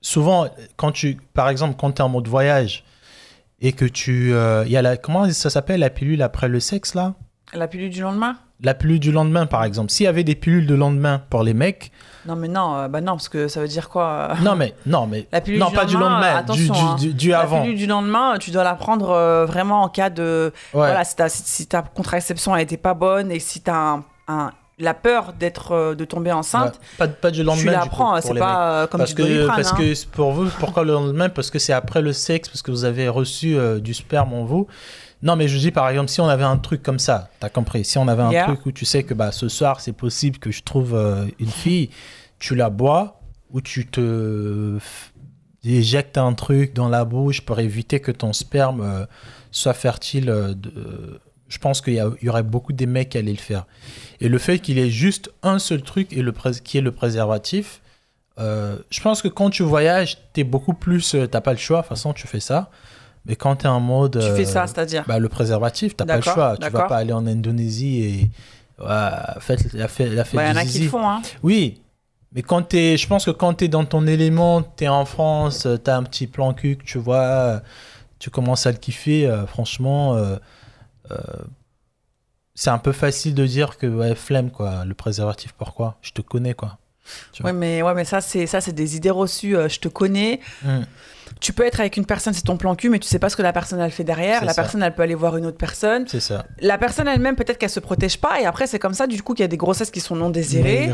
souvent, quand tu, par exemple, quand tu es en mode voyage et que tu. euh, y a la, comment ça s'appelle la pilule après le sexe là? La pilule du lendemain? La pilule du lendemain, par exemple. S'il y avait des pilules de lendemain pour les mecs. Non, mais non, euh, bah non, parce que ça veut dire quoi euh, Non, mais, non, mais. La pilule non, du pas du lendemain, du, du, hein. du- du La avant. pilule du lendemain, tu dois la prendre euh, vraiment en cas de. Ouais. Voilà, si, ta- si- si ta contraception a été pas bonne et si tu as la peur d'être, euh, de tomber enceinte, Ouais. Pas, pas du lendemain. tu la du coup, prends. pour C'est pas euh, mecs. comme parce du que, parce hein. que pour vous, pourquoi le lendemain? Parce que c'est après le sexe, parce que vous avez reçu euh, du sperme en vous. Non, mais je dis par exemple, si on avait un truc comme ça, t'as compris? Si on avait un Yeah. truc où tu sais que bah, ce soir, c'est possible que je trouve euh, une fille, tu la bois ou tu te éjectes un truc dans la bouche pour éviter que ton sperme euh, soit fertile. de- je pense qu'il y, aurait beaucoup des mecs qui allaient le faire. Et le fait qu'il ait juste un seul truc et le qui est le préservatif, euh, je pense que quand tu voyages, t'es beaucoup plus. euh, T'as pas le choix, de toute façon, tu fais ça. Mais quand t'es en mode. Tu euh, fais ça, c'est-à-dire. bah, le préservatif, t'as pas le choix. Tu vas d'accord. pas aller en Indonésie et. Ouais, faites la fête, la fête Bah, Il y en a qui le font. Hein. Oui, mais quand t'es, je pense que quand t'es dans ton élément, t'es en France, euh, t'as un petit plan cul que tu vois, euh, tu commences à le kiffer, euh, franchement, euh, euh, c'est un peu facile de dire que ouais, flemme quoi, le préservatif, pourquoi? Je te connais quoi. Ouais, mais, ouais, mais ça, c'est ça, c'est des idées reçues. euh, je te connais. Mm. Tu peux être avec une personne, c'est ton plan cul, mais tu sais pas ce que la personne elle fait derrière. La ça. personne elle peut aller voir une autre personne. C'est ça. La personne elle-même peut-être qu'elle se protège pas et après c'est comme ça du coup qu'il y a des grossesses qui sont non désirées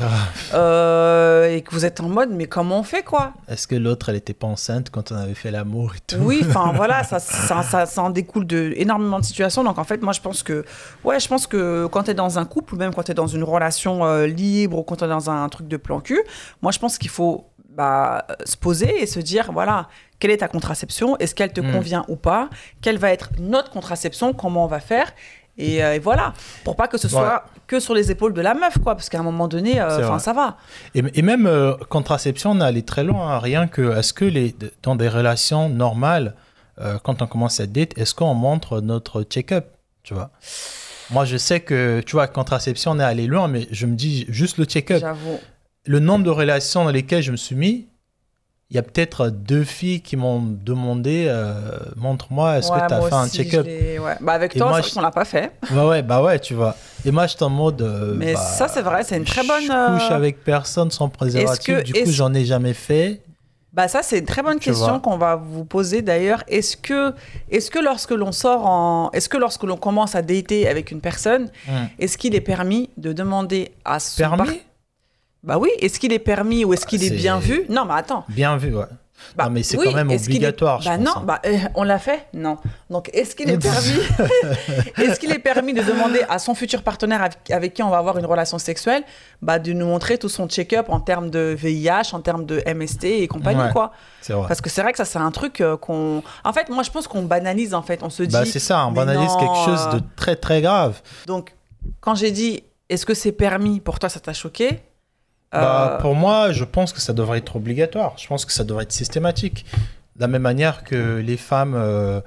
euh, et que vous êtes en mode mais comment on fait quoi? Est-ce que l'autre, elle était pas enceinte quand on avait fait l'amour et tout? Oui, enfin voilà, ça, ça, ça, ça en découle de énormément de situations. Donc en fait, moi je pense que, ouais, je pense que quand tu es dans un couple ou même quand tu es dans une relation euh, libre ou quand tu es dans un truc de plan cul, moi je pense qu'il faut bah, se poser et se dire, voilà, quelle est ta contraception Est-ce qu'elle te Mm. convient ou pas Quelle va être notre contraception Comment on va faire et, euh, et voilà, pour pas que ce soit que sur les épaules de la meuf, quoi, parce qu'à un moment donné, euh, enfin ça va. Et, et même euh, contraception, on est allé très loin. hein. Rien que, est-ce que les, dans des relations normales, quand on commence à date, est-ce qu'on montre notre check-up Tu vois? Moi, je sais que, tu vois, contraception, on est allé loin, mais je me dis juste le check-up. J'avoue. Le nombre de relations dans lesquelles je me suis mis, il y a peut-être deux filles qui m'ont demandé euh, montre-moi, est-ce Ouais, que tu as fait un check-up ouais. Bah avec Et toi, moi, je- qu'on l'a pas fait. Ouais, ouais, bah ouais, tu vois. Et moi, j'étais en mode. euh, Mais bah, ça, c'est vrai, c'est une très bonne. Je couche euh, avec personne sans préservatif, que- du coup, j'en ai jamais fait. Bah ça, c'est une très bonne Tu question qu'on va vous poser d'ailleurs. Est-ce que, est-ce que lorsque l'on sort en, est-ce que lorsque l'on commence à dater avec une personne, Hum. est-ce qu'il est permis de demander à son par- Permis Bah oui. Est-ce qu'il est permis ou est-ce qu'il est bien vu? Non, mais attends. Bien vu, ouais. Bah, non, mais c'est oui, quand même est- obligatoire, je Bah pense, non, hein. bah euh, on l'a fait? Non. Donc est-ce qu'il est permis Est-ce qu'il est permis de demander à son futur partenaire avec, avec qui on va avoir une relation sexuelle, bah de nous montrer tout son check-up en termes de VIH, en termes de MST et compagnie Ouais. quoi C'est vrai. Parce que c'est vrai que ça c'est un truc euh, qu'on. En fait, moi je pense qu'on banalise en fait. On se dit. Bah, c'est ça, on banalise non, quelque chose de très très grave. Donc quand j'ai dit est-ce que c'est permis? Pour toi ça t'a choqué Bah, Euh, pour moi, je pense que ça devrait être obligatoire. Je pense que ça devrait être systématique. De la même manière que les femmes euh,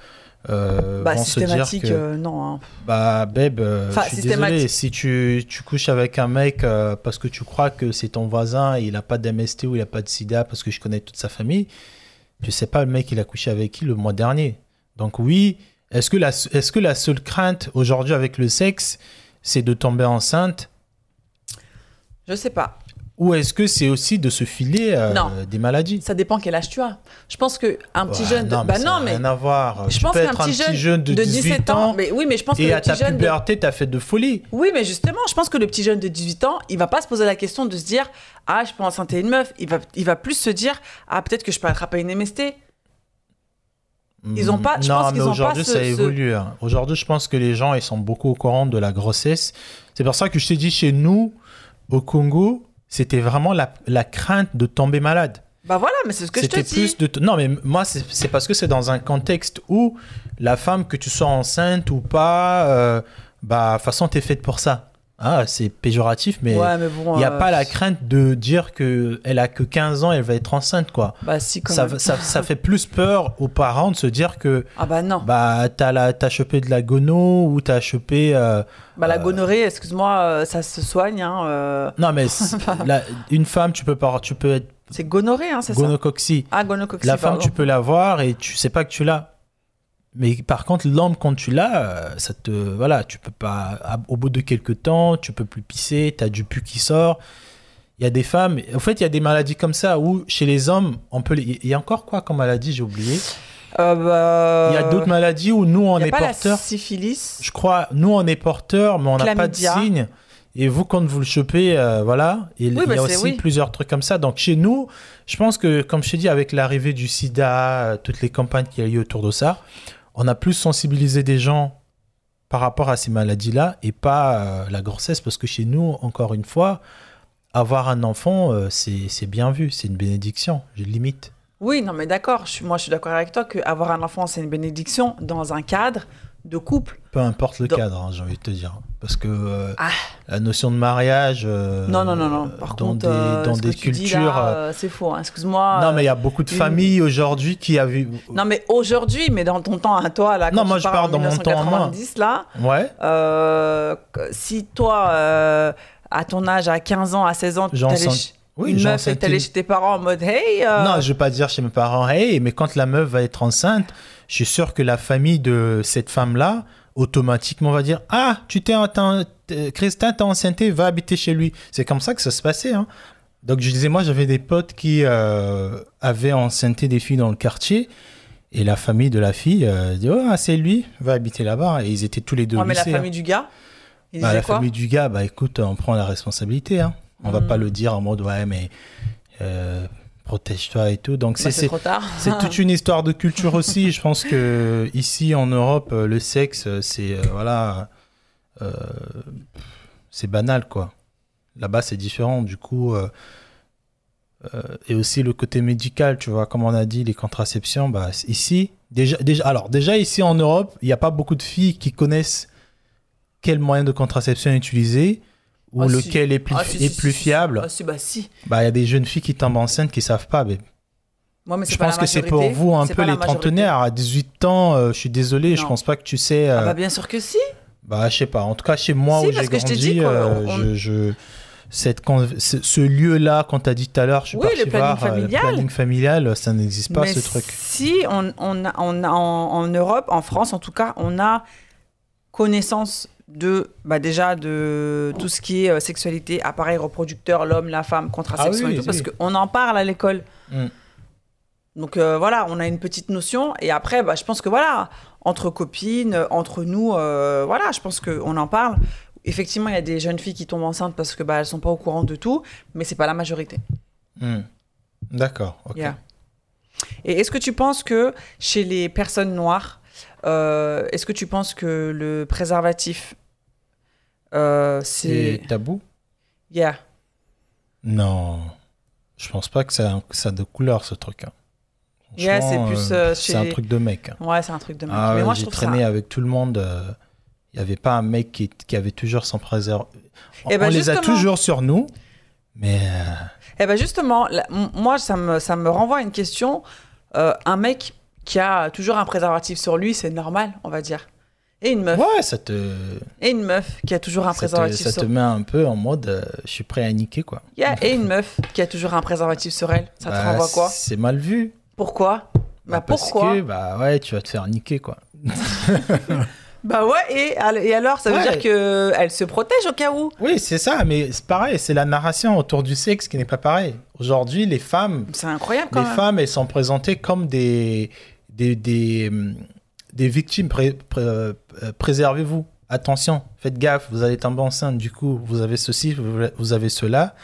euh, bah, vont se dire systématique, que, euh, non. hein. bah, babe, Enfin, je suis systématique. désolé, si tu, tu couches avec un mec parce que tu crois que c'est ton voisin et il a pas d'MST ou il a pas de sida parce que je connais toute sa famille, tu sais pas le mec il a couché avec qui le mois dernier. Donc oui, est-ce que la, est-ce que la seule crainte aujourd'hui avec le sexe, c'est de tomber enceinte? Je sais pas. Ou est-ce que c'est aussi de se filer euh, des maladies Ça dépend quel âge tu as. Je pense que un petit Ouais, jeune. De... non, mais bah non mais. rien à voir. Je tu pense qu'un petit jeune de, 18, ans, mais oui, mais je pense que et le à ta jeune de- puberté, t'as fait de folie. Oui, mais justement, je pense que le petit jeune de 18 ans, il va pas se poser la question de se dire ah je peux enceinter une meuf. Il va, il va plus se dire ah peut-être que je peux attraper une MST. Ils ont pas- je non, pense mais aujourd'hui, ça ce- évolue. hein. Aujourd'hui, je pense que les gens, ils sont beaucoup au courant de la grossesse. C'est pour ça que je t'ai dit, chez nous, au Congo, c'était vraiment la, la crainte de tomber malade. Bah voilà, mais c'est ce que je te dis. plus de... t- Non, mais moi, c'est c'est parce que c'est dans un contexte où la femme, que tu sois enceinte ou pas, euh, bah, de toute façon, t'es faite pour ça. Ah, c'est péjoratif, mais Ouais, mais bon. il n'y a euh, pas la crainte de dire que elle a que 15 ans, elle va être enceinte, quoi. Bah si quand Ça, même. ça, ça fait plus peur aux parents de se dire que Ah bah non. bah t'as la t'as chopé de la gono ou t'as chopé euh, Bah la gonorrhée, excuse-moi, euh, ça se soigne. Hein, euh, non mais la- une femme tu peux pas tu peux être C'est gonorrhée, hein, c'est ça? gonocoxie Ah, gonocoxie, la femme tu peux l'avoir et tu sais pas que tu l'as Mais par contre, l'homme, quand tu l'as, euh, ça te. Voilà, tu peux pas. Au bout de quelques temps, tu peux plus pisser, tu as du pu qui sort. Il y a des femmes. En fait, il y a des maladies comme ça où, chez les hommes, on peut. les- Il y a encore quoi comme maladie J'ai oublié. Euh, bah, Il y a d'autres maladies où nous, on Il y a est pas la porteurs. syphilis. Je crois, nous, on est porteurs, mais on n'a pas de signes. Et vous, quand vous le chopez, euh, voilà. Et il y a bah, aussi oui. plusieurs trucs comme ça. Donc, chez nous, je pense que, comme je t'ai dit, avec l'arrivée du sida, toutes les campagnes qu'il y a eu autour de ça, on a plus sensibilisé des gens par rapport à ces maladies-là et pas euh, la grossesse. Parce que chez nous, encore une fois, avoir un enfant, euh, c'est bien vu. C'est une bénédiction. Je limite. Oui, non, mais d'accord. Moi, je suis d'accord avec toi qu'avoir un enfant, c'est une bénédiction dans un cadre de couple. Peu importe le Dans- cadre, hein, j'ai envie de te dire. Parce que euh, Ah. la notion de mariage. euh, non, non, non, non. Par dans contre, des, euh, dans des cultures. euh, euh, c'est faux. hein. Excuse-moi. Non, euh, mais il y a beaucoup de une- familles aujourd'hui qui avaient. Non, mais aujourd'hui, mais dans ton temps à toi, là, quand Non, moi, je parle dans mon temps à moi. 1990, là, Ouais, euh, si toi, euh, à ton âge, à 15 ans, à 16 ans, tu oui, une meuf sentais- t'allais chez tes parents en mode Hey, euh, Non, je vais pas dire chez mes parents, hey, mais quand la meuf va être enceinte, je suis sûr que la famille de cette femme-là, automatiquement va dire Ah, tu t'es. t'es- Christin, t'es enceinté, va habiter chez lui. C'est comme ça que ça se passait. hein. Donc, je disais, moi, j'avais des potes qui euh, avaient enceinté des filles dans le quartier. Et la famille de la fille euh, dit Oh, ah, c'est lui, va habiter là-bas. Et ils étaient tous les deux ouais, mais la hein. famille du gars, il Bah, la quoi famille du gars, bah écoute, on prend la responsabilité. Hein. On va Mm. pas le dire en mode ouais, mais euh, protège-toi et tout. Donc Bah, c'est c'est c'est trop tard. c'est toute une histoire de culture aussi. Je pense que ici en Europe, euh, le sexe, euh, c'est euh, voilà, euh, c'est banal quoi. Là-bas, c'est différent. Du coup, euh, et aussi le côté médical, tu vois, comme on a dit, les contraceptions, bah ici, déjà, déjà, alors déjà ici en Europe, il n'y a pas beaucoup de filles qui connaissent quel moyen de contraception utiliser ou Ah, si. lequel est plus, Ah, si, est si, plus si, si. fiable. Ah, bah si. Bah, il y a des jeunes filles qui tombent enceintes qui savent pas. mais Moi, mais c'est je pense que c'est pour vous un peu les trentenaires. À 18 ans, euh, je suis désolé, je Non. pense pas que tu sais. Ah euh, bah bien sûr que si. bah, je sais pas. En tout cas, chez moi où j'ai je grandi, dit euh, on- je, je- cette ce, lieu-là, quand tu as dit tout à l'heure, je suis Oui, le planning voir, euh, familial. le planning familial, ça n'existe pas mais ce truc. si on, on a, on a en, en Europe, en France en tout cas, on a connaissance de bah déjà de tout ce qui est euh, sexualité, appareil reproducteur, l'homme, la femme, contraception Ah oui, et tout, parce qu'on en parle à l'école. Mm. Donc euh, voilà, on a une petite notion et après, bah, je pense que voilà, entre copines, entre nous, euh, voilà, je pense qu'on en parle. Effectivement, il y a des jeunes filles qui tombent enceintes parce que bah, elles sont pas au courant de tout, mais c'est pas la majorité. Hmm. D'accord, ok. Yeah. Et est-ce que tu penses que chez les personnes noires, euh, est-ce que tu penses que le préservatif, euh, C'est tabou? Yeah. Non. Je pense pas que ça, que ça a de couleur, ce truc. hein. Yeah, c'est plus, euh, c'est chez un truc de mec. hein. Ouais, c'est un truc de mec. Ah mais moi, j'ai traîné ça... avec tout le monde. Il n'y avait pas un mec qui, qui avait toujours son préservatif. On, Eh ben, on les a toujours sur nous, mais Eh ben justement, là, moi, ça me, ça me renvoie à une question. Euh, un mec qui a toujours un préservatif sur lui, c'est normal, on va dire. Et une meuf. ouais, ça te, Et une meuf qui a toujours un ça te, préservatif ça sur te met un peu en mode euh, je suis prêt à niquer quoi. Yeah, Et une meuf qui a toujours un préservatif sur elle. Ça te Bah, renvoie quoi C'est mal vu. Pourquoi? Bah, parce pourquoi? que bah ouais, tu vas te faire niquer quoi. Bah ouais, et, et alors, ça veut Ouais. dire que elle se protège au cas où? Oui, c'est ça, mais c'est pareil, c'est la narration autour du sexe qui n'est pas pareil. Aujourd'hui, les femmes, C'est incroyable quand les même. femmes, elles sont présentées comme des des, hum, des victimes. Pré- pré- euh, Préservez-vous. Attention, faites gaffe, vous allez tomber enceinte. Du coup, vous avez ceci, vous avez cela.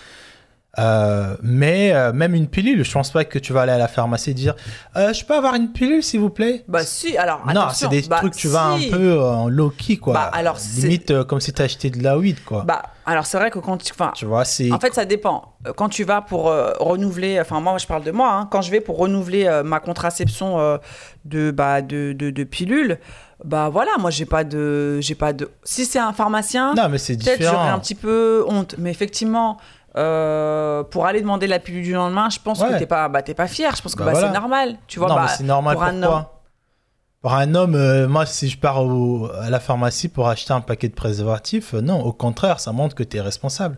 Euh, mais euh, même une pilule, je pense pas que tu vas aller à la pharmacie et dire euh, Je peux avoir une pilule, s'il vous plaît? Bah si, alors Non, c'est des bah, trucs, tu vas un peu en low-key, quoi. Bah, alors, Limite comme si tu acheté de la weed, quoi. Bah alors c'est vrai que quand tu... Enfin, tu vois, c'est. En fait, ça dépend. Quand tu vas pour renouveler, enfin moi je parle de moi, hein, quand je vais pour renouveler ma contraception de, bah, de, de, de pilule, bah voilà, moi j'ai pas de, j'ai pas de. Si c'est un pharmacien, Non, mais c'est peut-être j'aurais un petit peu honte, mais effectivement. Euh, pour aller demander la pilule du lendemain, je pense que t'es pas, bah, pas fier. Je pense que Bah bah, voilà. c'est normal. Tu vois, non, bah, c'est normal. pour un homme. Pour un homme, euh, moi, si je pars au- à la pharmacie pour acheter un paquet de préservatifs, euh, non, au contraire, ça montre que tu es responsable.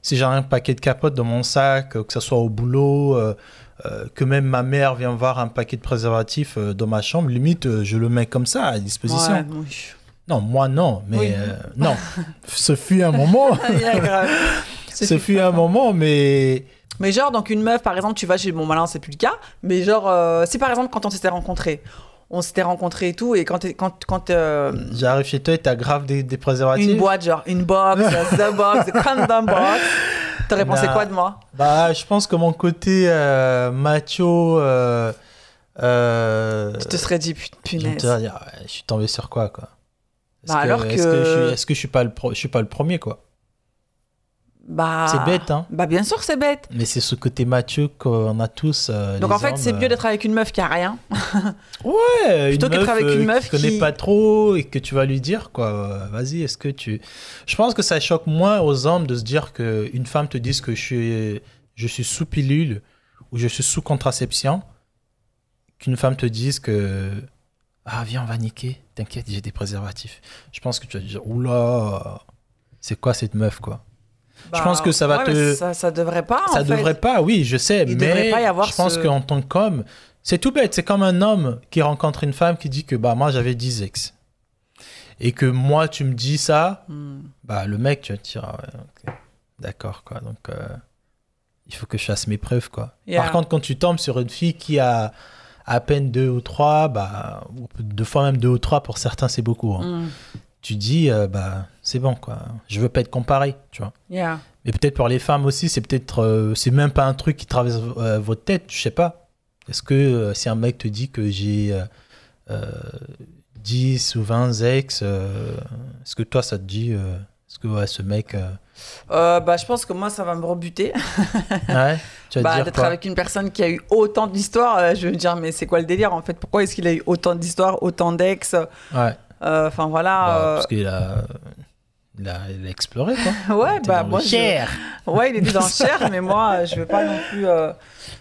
si j'ai un paquet de capotes dans mon sac, que ce soit au boulot, que même ma mère vient voir un paquet de préservatifs dans ma chambre, limite, je le mets comme ça à disposition. Ouais, oui. Non, moi non, mais Oui. non. Ce fut un moment. Ce fut un moment, mais Mais genre, donc une meuf, par exemple, tu vas chez. Bon, malin, c'est plus le cas. Mais genre, euh, si par exemple, quand on s'était rencontrés, on s'était rencontrés et tout, et quand, quand, quand euh, j'arrive chez toi et t'as grave des, des préservatifs. une boîte, genre une box, the box, the condom box, t'aurais pensé quoi de moi? Bah, je pense que mon côté euh, macho. Euh, euh, Je te serais dit, je punaise. ouais, je suis tombé sur quoi, quoi? Est-ce Bah, alors est-ce que- je suis, est-ce que je suis pas le pro- je suis pas le premier, quoi? Bah. C'est bête, hein. Bah, bien sûr, c'est bête. Mais c'est ce côté macho qu'on a tous. euh, Donc en fait, c'est euh, mieux d'être avec une meuf qui a rien. Ouais, Plutôt qu'être avec une euh, meuf qui connaît qui- pas trop et que tu vas lui dire quoi. euh, Vas-y, est-ce que tu. Je pense que ça choque moins aux hommes de se dire que une femme te dise que je suis je suis sous pilule ou je suis sous contraception qu'une femme te dise que ah viens on va niquer. T'inquiète, j'ai des préservatifs. Je pense que tu vas te dire oula, c'est quoi cette meuf quoi? Je pense que ça va ouais, te- Ça, ça devrait pas. Ça en fait. devrait pas, oui, je sais, Il mais pas y avoir je pense ce- qu'en tant qu'homme, c'est tout bête. C'est comme un homme qui rencontre une femme qui dit que bah moi j'avais 10 ex. Et que moi tu me dis ça, Hmm. bah le mec tu vas te dire ah ouais, d'accord quoi. Donc euh, il faut que je fasse mes preuves quoi. Yeah. Par contre quand tu tombes sur une fille qui a à peine deux ou trois, bah deux fois même deux ou trois pour certains c'est beaucoup. hein. Hmm. Tu dis euh, bah c'est bon quoi. Je veux pas être comparé, tu vois. Yeah. Mais peut-être pour les femmes aussi, c'est peut-être, euh, c'est même pas un truc qui traverse euh, votre tête, je sais pas. Est-ce que si un mec te dit que j'ai euh, euh, 10 ou 20 ex, est-ce que toi ça te dit, est-ce que ouais, ce mec, euh, bah, je pense que moi, ça va me rebuter. ouais, tu vas Bah, d'être avec une personne qui a eu autant d'histoires, euh, je vais me dire, mais c'est quoi le délire en fait? Pourquoi est-ce qu'il a eu autant d'histoires, autant d'ex? Ouais, Enfin voilà. bah, euh, parce qu'il a, il a, il a exploré quoi. ouais, Il bah dans moi, je- cher. ouais, il était dans le cher, mais moi, euh, je veux pas non plus. euh,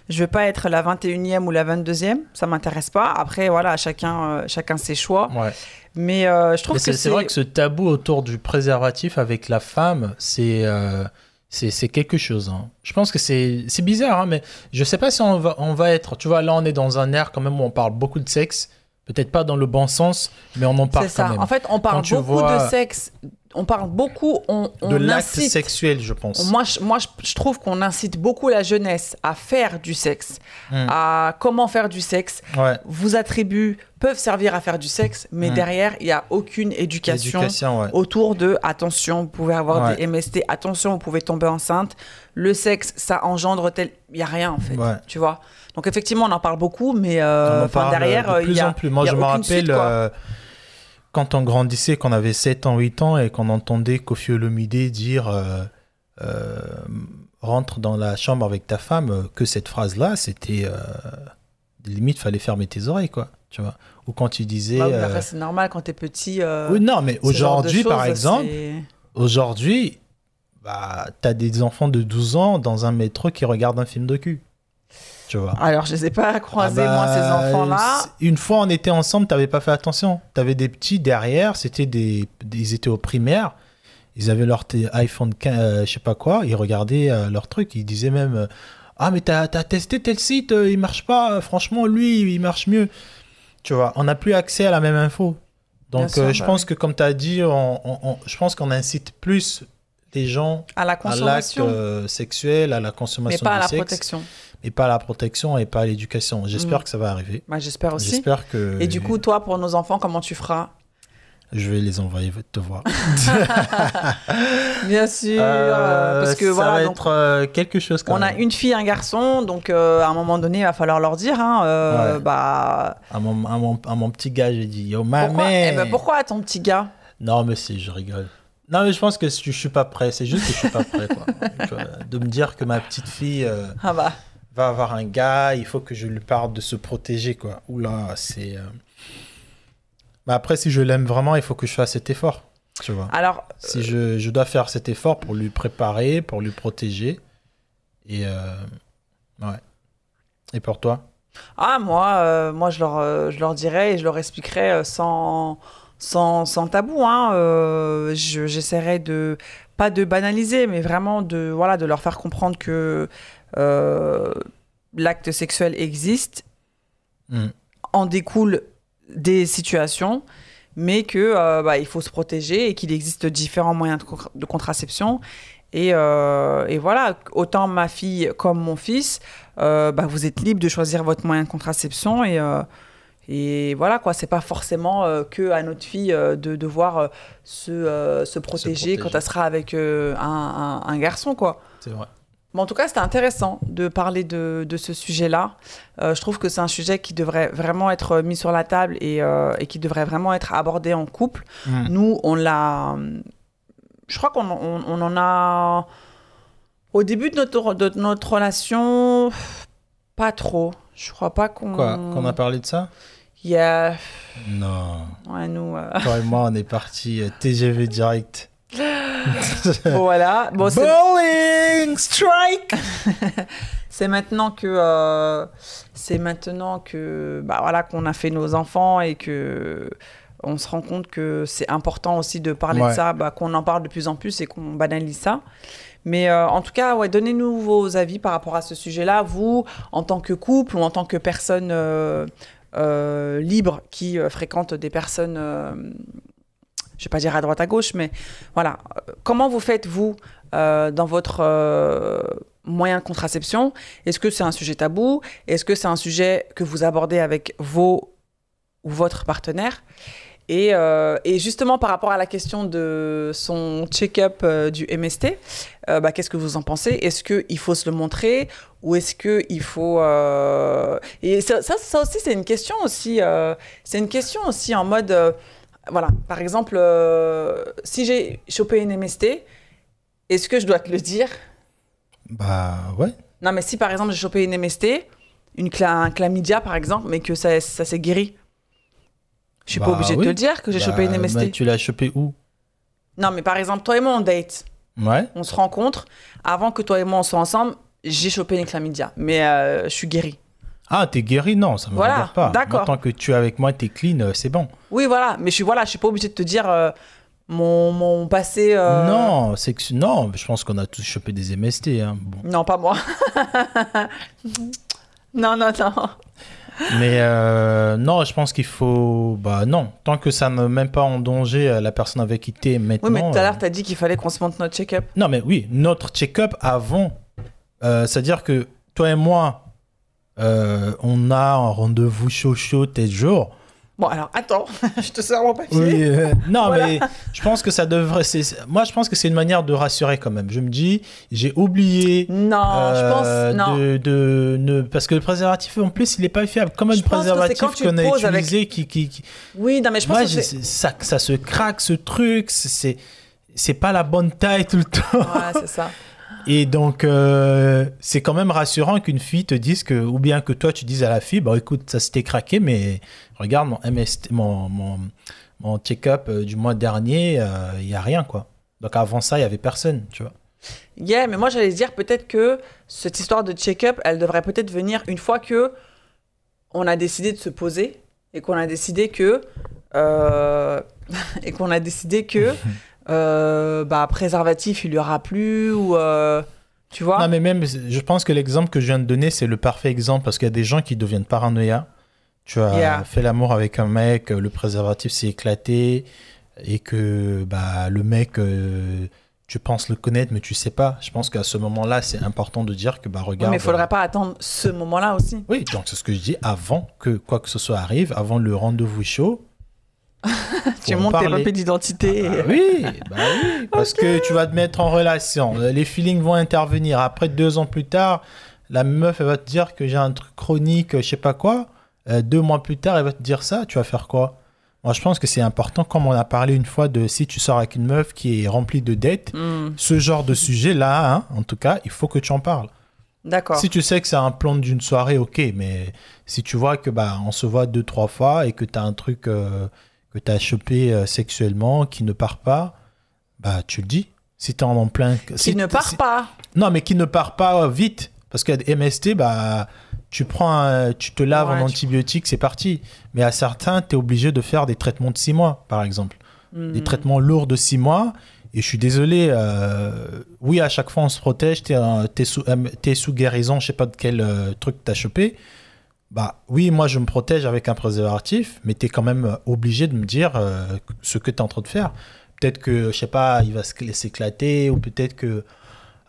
Je veux pas être la 21e ou la 22e, ça m'intéresse pas. Après, voilà, chacun, euh, chacun ses choix. Ouais. Mais euh, je trouve Mais que c'est vrai que ce tabou autour du préservatif avec la femme, c'est euh, c'est quelque chose. hein. Je pense que c'est c'est bizarre, hein, mais je sais pas si on va, on va être. Tu vois, là, on est dans un air quand même où on parle beaucoup de sexe. Peut-être pas dans le bon sens, mais on en parle C'est ça. quand même. En fait, on parle beaucoup vois- de sexe. On parle beaucoup. On, on de l'acte sexuel, je pense. Moi, je, moi je, trouve qu'on incite beaucoup la jeunesse à faire du sexe, Hmm. à comment faire du sexe. Ouais. Vos attributs peuvent servir à faire du sexe, mais Hmm. derrière, il n'y a aucune éducation, ouais. autour de attention, vous pouvez avoir Ouais. des MST, attention, vous pouvez tomber enceinte. Le sexe, ça engendre tel. Il n'y a rien en fait. Tu vois Donc, effectivement, on en parle beaucoup, mais euh, On en enfin, parle derrière, de il plus y a. en plus. Moi, y je me rappelle suite, quand on grandissait, qu'on avait 7 ans, 8 ans, et qu'on entendait Kofi Olomide dire euh, euh, rentre dans la chambre avec ta femme, euh, que cette phrase-là, c'était euh, limite, fallait fermer tes oreilles, quoi. Tu vois Ou quand tu disais. Bah oui, c'est normal quand t'es petit. oui, non, mais aujourd'hui, par choses, exemple, aujourd'hui, bah, t'as des enfants de 12 ans dans un métro qui regardent un film de cul. Tu vois Alors, je les ai pas croisés, Ah moi, bah, ces enfants-là. c'est- Une fois, on était ensemble, t'avais pas fait attention. T'avais des petits derrière, c'était des, des- ils étaient au primaire. Ils avaient leur iPhone 15, euh, je sais pas quoi, ils regardaient euh, leur truc. Ils disaient même euh, Ah, mais t'as as testé tel site, euh, il marche pas. Franchement, lui, il marche mieux. Tu vois, on n'a plus accès à la même info. Donc, sûr, je bah pense oui. que, comme tu as dit, on- on- on- je pense qu'on incite plus les gens À la consommation, euh, sexuel, à la mais consommation pas à la sexe, protection. Et pas à la protection et pas à l'éducation. J'espère Mm. que ça va arriver. Bah, J'espère aussi. J'espère que. Et du coup, toi, pour nos enfants, comment tu feras? Je vais les envoyer te voir. Bien sûr, Euh, parce que ça voilà, va donc, être euh, quelque chose. Quand on a une fille, un garçon, donc euh, à un moment donné, il va falloir leur dire, hein, euh, Ouais. bah, À mon, à mon, à mon petit gars, j'ai dit Yo, ma pourquoi, mère. eh ben, pourquoi à ton petit gars? Non, mais si, je rigole. Non, mais je pense que je, je suis pas prêt. C'est juste que je suis pas prêt. Quoi. De me dire que ma petite fille euh, Ah bah, va avoir un gars, il faut que je lui parle de se protéger. Quoi. Oula, c'est. euh, Mais après, si je l'aime vraiment, il faut que je fasse cet effort. Tu vois. alors, Si je, je dois faire cet effort pour lui préparer, pour lui protéger. Et. euh, Ouais. Et pour toi? Ah moi, euh, moi je leur, euh, je leur dirais et je leur expliquerai euh, sans, sans, sans tabou. Hein, euh, je- J'essaierai de pas de banaliser, mais vraiment de, voilà, de leur faire comprendre que euh, l'acte sexuel existe, Mm. en découle des situations, mais que euh, bah, il faut se protéger et qu'il existe différents moyens de, contra- de contraception. Et, euh, et voilà, autant ma fille comme mon fils, bah, vous êtes libre de choisir votre moyen de contraception et et voilà quoi, c'est pas forcément euh, que à notre fille euh, de devoir euh, se, se, protéger quand elle sera avec un, un- un garçon quoi. C'est vrai. En tout cas, c'était intéressant de parler de, de ce sujet-là. Euh, je trouve que c'est un sujet qui devrait vraiment être mis sur la table et, euh, et qui devrait vraiment être abordé en couple. Nous, on l'a. Je crois qu'on on, on en a. Au début de notre, de notre relation, pas trop. Je crois pas qu'on. Quoi Qu'on a parlé de ça? Il y a. Non. Ouais, nous. euh, Toi et moi, on est parti TGV direct. voilà. Bon, Bowling strike. C'est maintenant que euh, c'est maintenant que bah voilà qu'on a fait nos enfants et que on se rend compte que c'est important aussi de parler de ça, bah, qu'on en parle de plus en plus et qu'on banalise ça. Mais euh, en tout cas, ouais, donnez-nous vos avis par rapport à ce sujet-là, vous en tant que couple ou en tant que personne euh, libre qui fréquente des personnes, je vais pas dire à droite à gauche, mais voilà. Comment vous faites vous euh, dans votre euh, moyen de contraception? Est-ce que c'est un sujet tabou? Est-ce que c'est un sujet que vous abordez avec vos ou votre partenaire? Et, euh, justement, par rapport à la question de son check-up du MST, bah, qu'est-ce que vous en pensez? Est-ce qu'il faut se le montrer ou est-ce qu'il faut... Et ça, ça, aussi, c'est une question aussi. c'est une question aussi en mode... voilà, par exemple, euh, si j'ai chopé une MST, est-ce que je dois te le dire? Bah ouais. non, mais si par exemple j'ai chopé une MST, une cla- un chlamydia par exemple, mais que ça, ça s'est guéri, je suis pas Bah obligée de te le dire que j'ai chopé une MST. bah, tu l'as chopé où? Non, mais par exemple, toi et moi on date, Ouais. on se rencontre, avant que toi et moi on soit ensemble, j'ai chopé une chlamydia, mais euh, je suis guérie. Ah, t'es guéri Non, ça me Voilà, regarde pas. d'accord. Tant que tu es avec moi, t'es clean, euh, c'est bon. Oui, voilà, mais je suis voilà, je suis pas obligée de te dire euh, mon, mon passé. euh, Non, c'est que non, je pense qu'on a tous chopé des MST. Hein. Bon. Non, pas moi. non, non, non. Mais euh, non, je pense qu'il faut. Bah non, tant que ça ne met même pas en danger la personne avec qui t'es maintenant. Oui, mais tout à l'heure, t'as dit qu'il fallait qu'on se monte notre check-up. Non, mais oui, notre check-up avant. C'est-à-dire que toi et moi, euh, on a un rendez-vous chaud chaud tel jour. Bon, alors attends, je te sers mon papier. Oui, euh, non, Voilà. mais je pense que ça devrait. Moi, je pense que c'est une manière de rassurer quand même. Je me dis, j'ai oublié. Non, je euh, pense. Non. de, de- ne- parce que le préservatif, en plus, il n'est pas fiable. Comme un Je préservatif qu'on a avec- utilisé qui, qui, qui- Oui, non, mais je pense Moi, que ça, ça se craque, ce truc. c'est- C'est, c'est pas la bonne taille tout le temps. Ouais, c'est ça. Et donc, euh, c'est quand même rassurant qu'une fille te dise que, ou bien que toi, tu dises à la fille, bah écoute, ça s'était craqué, mais regarde mon MST, mon, mon, mon check-up euh, du mois dernier, il n'y a rien, quoi. Donc avant ça, il y avait personne, tu vois. Yeah, mais moi j'allais dire peut-être que cette histoire de check-up, elle devrait peut-être venir une fois que on a décidé de se poser et qu'on a décidé que euh, et qu'on a décidé que euh, bah préservatif il y aura plus ou euh, tu vois. Non, mais même, je pense que l'exemple que je viens de donner, c'est le parfait exemple parce qu'il y a des gens qui deviennent paranoïa. Tu as Yeah. fait l'amour avec un mec, le préservatif s'est éclaté et que bah, le mec, euh, tu penses le connaître, mais tu sais pas. Je pense qu'à ce moment-là, c'est important de dire que, bah, Oui, regarde. mais il faudrait pas attendre ce moment-là aussi. Oui, donc c'est ce que je dis avant que quoi que ce soit arrive, avant le rendez-vous chaud. Tu montes tes papiers d'identité. Ah oui, bah oui, parce que tu vas te mettre en relation, les feelings vont intervenir. Après deux ans plus tard, la meuf elle va te dire que j'ai un truc chronique, je sais pas quoi. Euh, deux mois plus tard, elle va te dire ça. Tu vas faire quoi? Moi, je pense que c'est important, comme on a parlé une fois de si tu sors avec une meuf qui est remplie de dettes, Hmm, ce genre de sujet là, hein, en tout cas, il faut que tu en parles. D'accord. Si tu sais que c'est un plan d'une soirée, ok, mais si tu vois que bah on se voit deux trois fois et que tu as un truc euh, que tu as chopé euh, sexuellement qui ne part pas, bah tu le dis. Si tu es en plein Qui si ne part si- pas. Non, mais qui ne part pas euh, vite parce des MST bah tu prends un- tu te laves Ouais, en tu- antibiotiques, c'est parti. Mais à certains, tu es obligé de faire des traitements de six mois par exemple. Des Hmm. traitements lourds de six mois Et je suis désolé, euh, oui, à chaque fois on se protège, t'es es sous, es sous guérison, je sais pas de quel euh, truc t'as chopé. Bah oui, moi je me protège avec un préservatif, mais t'es quand même obligé de me dire euh, ce que t'es en train de faire. Peut-être que, je sais pas, il va s'éclater, ou peut-être que.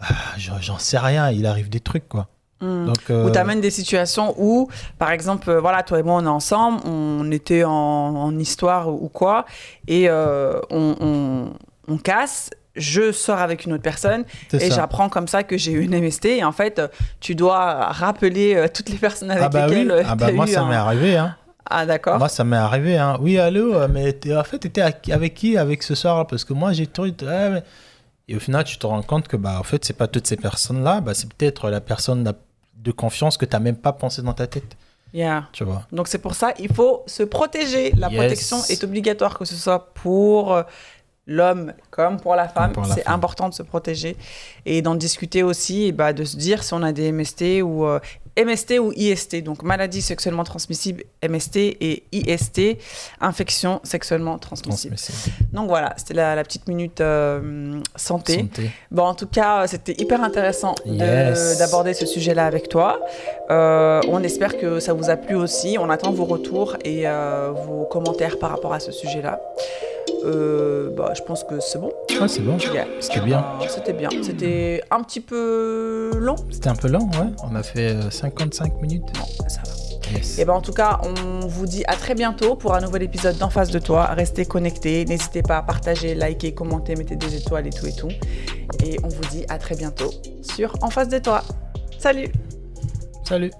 ah, J'en sais rien, il arrive des trucs, quoi. Hmm. Donc, Ou euh, t'amènes des situations où, par exemple, euh, voilà, toi et moi, on est ensemble, on était en, en histoire ou ou quoi, et euh, on, on- on casse. Je sors avec une autre personne et j'apprends comme ça que j'ai eu une MST. Et en fait, tu dois rappeler euh, toutes les personnes avec Ah bah oui, lesquelles euh, ah bah moi eu ça un- m'est arrivé, hein. Ah d'accord. Moi, ça m'est arrivé. Hein. Oui, allô, euh, mais en fait, t'étais avec qui avec ce soir? Parce que moi, j'ai tout. mais- Et au final, tu te rends compte que, bah, en fait, c'est pas toutes ces personnes-là. Bah, c'est peut-être la personne de confiance que t'as même pas pensé dans ta tête. Yeah. Tu vois. Donc c'est pour ça, il faut se protéger. La Yes. protection est obligatoire, que ce soit pour l'homme comme pour la femme. C'est important de se protéger et d'en discuter aussi, et bah, de se dire si on a des MST ou euh, MST ou IST, donc maladie sexuellement transmissible MST et IST, infection sexuellement transmissible. Transmissible. Donc voilà, c'était la, la petite minute euh, santé. Santé. Bon, en tout cas, c'était hyper intéressant Yes. d'aborder ce sujet-là avec toi. Euh, on espère que ça vous a plu aussi. On attend vos retours et euh, vos commentaires par rapport à ce sujet-là. Euh, bah, je pense que c'est bon. Ouais, c'est bon. Yeah. C'était bien. Euh, C'était bien. C'était un petit peu long. C'était un peu lent, ouais. On a fait euh, 55 minutes. Ça va. Yes. Et ben en tout cas, on vous dit à très bientôt pour un nouvel épisode d'En face de toi. Restez connectés. N'hésitez pas à partager, liker, commenter, mettez des étoiles et tout et tout. Et on vous dit à très bientôt sur En face de toi. Salut Salut.